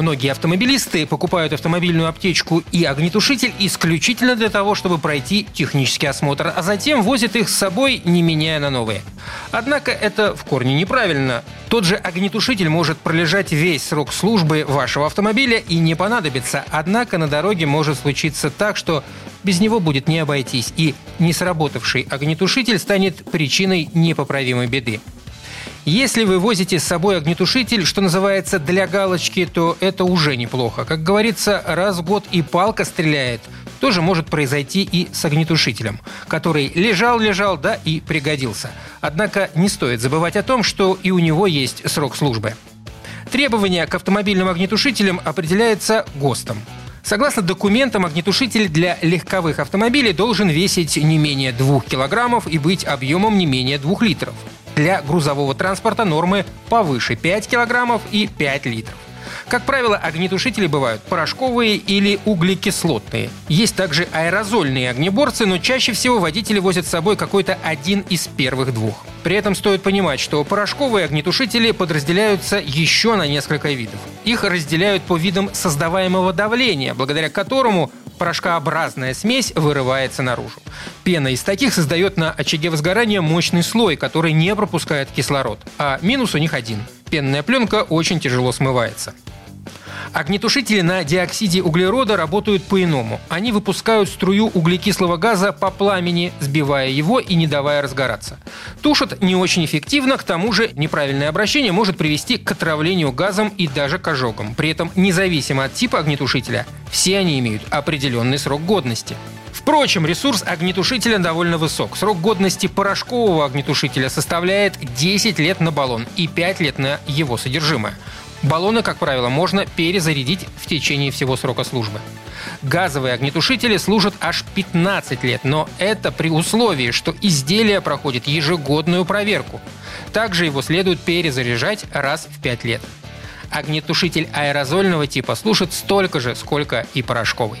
Многие автомобилисты покупают автомобильную аптечку и огнетушитель исключительно для того, чтобы пройти технический осмотр, а затем возят их с собой, не меняя на новые. Однако это в корне неправильно. Тот же огнетушитель может пролежать весь срок службы вашего автомобиля и не понадобится, однако на дороге может случиться так, что без него будет не обойтись, и не сработавший огнетушитель станет причиной непоправимой беды. Если вы возите с собой огнетушитель, что называется, для галочки, то это уже неплохо. Как говорится, раз в год и палка стреляет, тоже может произойти и с огнетушителем, который лежал-лежал, да и пригодился. Однако не стоит забывать о том, что и у него есть срок службы. Требования к автомобильным огнетушителям определяются ГОСТом. Согласно документам, огнетушитель для легковых автомобилей должен весить не менее 2 килограммов и быть объемом не менее 2 литров. Для грузового транспорта нормы повыше 5 килограммов и 5 литров. Как правило, огнетушители бывают порошковые или углекислотные. Есть также аэрозольные огнеборцы, но чаще всего водители возят с собой какой-то один из первых двух. При этом стоит понимать, что порошковые огнетушители подразделяются еще на несколько видов. Их разделяют по видам создаваемого давления, благодаря которому порошкообразная смесь вырывается наружу. Пена из таких создает на очаге возгорания мощный слой, который не пропускает кислород. А минус у них один. Пенная пленка очень тяжело смывается. Огнетушители на диоксиде углерода работают по-иному. Они выпускают струю углекислого газа по пламени, сбивая его и не давая разгораться. Тушат не очень эффективно, к тому же неправильное обращение может привести к отравлению газом и даже к ожогам. При этом, независимо от типа огнетушителя, все они имеют определенный срок годности. Впрочем, ресурс огнетушителя довольно высок. Срок годности порошкового огнетушителя составляет 10 лет на баллон и 5 лет на его содержимое. Баллоны, как правило, можно перезарядить в течение всего срока службы. Газовые огнетушители служат аж 15 лет, но это при условии, что изделие проходит ежегодную проверку. Также его следует перезаряжать раз в 5 лет. Огнетушитель аэрозольного типа служит столько же, сколько и порошковый.